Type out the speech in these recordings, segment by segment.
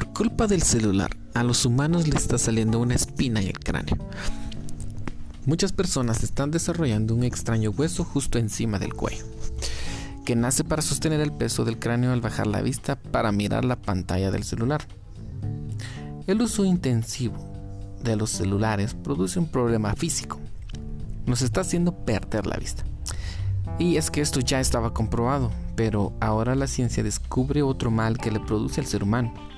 culpa del celular, a los humanos le está saliendo una espina en el cráneo. Muchas personas están desarrollando un extraño hueso justo encima del cuello, que nace para sostener el peso del cráneo al bajar la vista para mirar la pantalla del celular. El uso intensivo de los celulares produce un problema físico. Nos está haciendo perder la vista. Y es que esto ya estaba comprobado, pero ahora la ciencia descubre otro mal que le produce al ser humano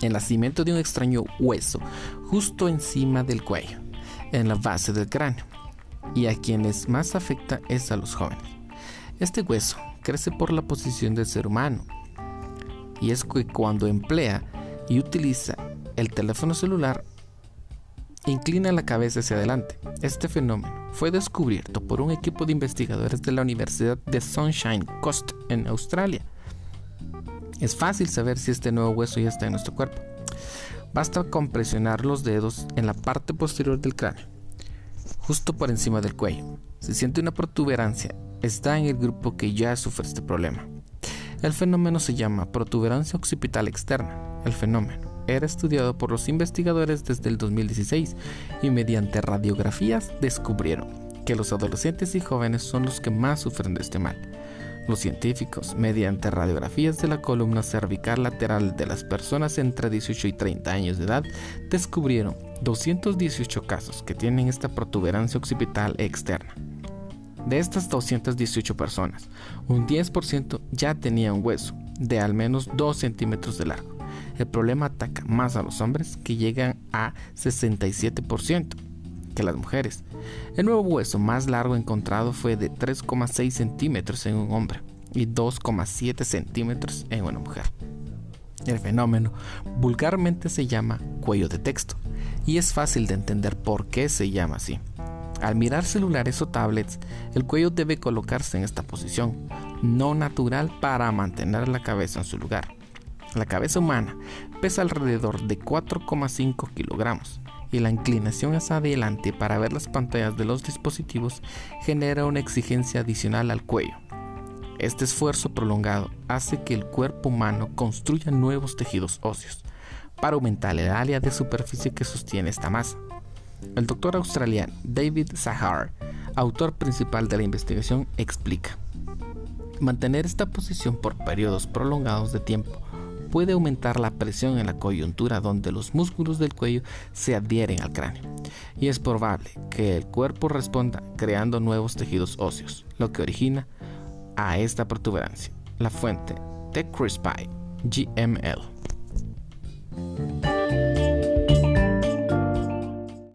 el nacimiento de un extraño hueso justo encima del cuello, en la base del cráneo, y a quienes más afecta es a los jóvenes. Este hueso crece por la posición del ser humano, y es que cuando emplea y utiliza el teléfono celular, inclina la cabeza hacia adelante. Este fenómeno fue descubierto por un equipo de investigadores de la Universidad de Sunshine Coast en Australia es fácil saber si este nuevo hueso ya está en nuestro cuerpo. Basta con presionar los dedos en la parte posterior del cráneo, justo por encima del cuello. Si siente una protuberancia, está en el grupo que ya sufre este problema. El fenómeno se llama protuberancia occipital externa. El fenómeno era estudiado por los investigadores desde el 2016 y mediante radiografías descubrieron que los adolescentes y jóvenes son los que más sufren de este mal. Los científicos, mediante radiografías de la columna cervical lateral de las personas entre 18 y 30 años de edad, descubrieron 218 casos que tienen esta protuberancia occipital externa. De estas 218 personas, un 10% ya tenía un hueso de al menos 2 centímetros de largo. El problema ataca más a los hombres que llegan a 67% que las mujeres. El nuevo hueso más largo encontrado fue de 3,6 centímetros en un hombre y 2,7 centímetros en una mujer. El fenómeno vulgarmente se llama cuello de texto y es fácil de entender por qué se llama así. Al mirar celulares o tablets, el cuello debe colocarse en esta posición, no natural para mantener la cabeza en su lugar. La cabeza humana pesa alrededor de 4,5 kilogramos y la inclinación hacia adelante para ver las pantallas de los dispositivos genera una exigencia adicional al cuello. Este esfuerzo prolongado hace que el cuerpo humano construya nuevos tejidos óseos para aumentar el área de superficie que sostiene esta masa. El doctor australiano David Sahar, autor principal de la investigación, explica. Mantener esta posición por periodos prolongados de tiempo puede aumentar la presión en la coyuntura donde los músculos del cuello se adhieren al cráneo. Y es probable que el cuerpo responda creando nuevos tejidos óseos, lo que origina a esta protuberancia. La fuente de CRISPR GML.